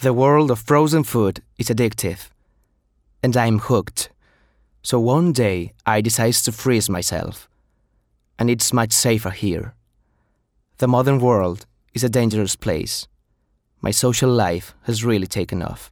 The world of frozen food is addictive, and I'm hooked. So one day I decide to freeze myself, and it's much safer here. The modern world is a dangerous place. My social life has really taken off.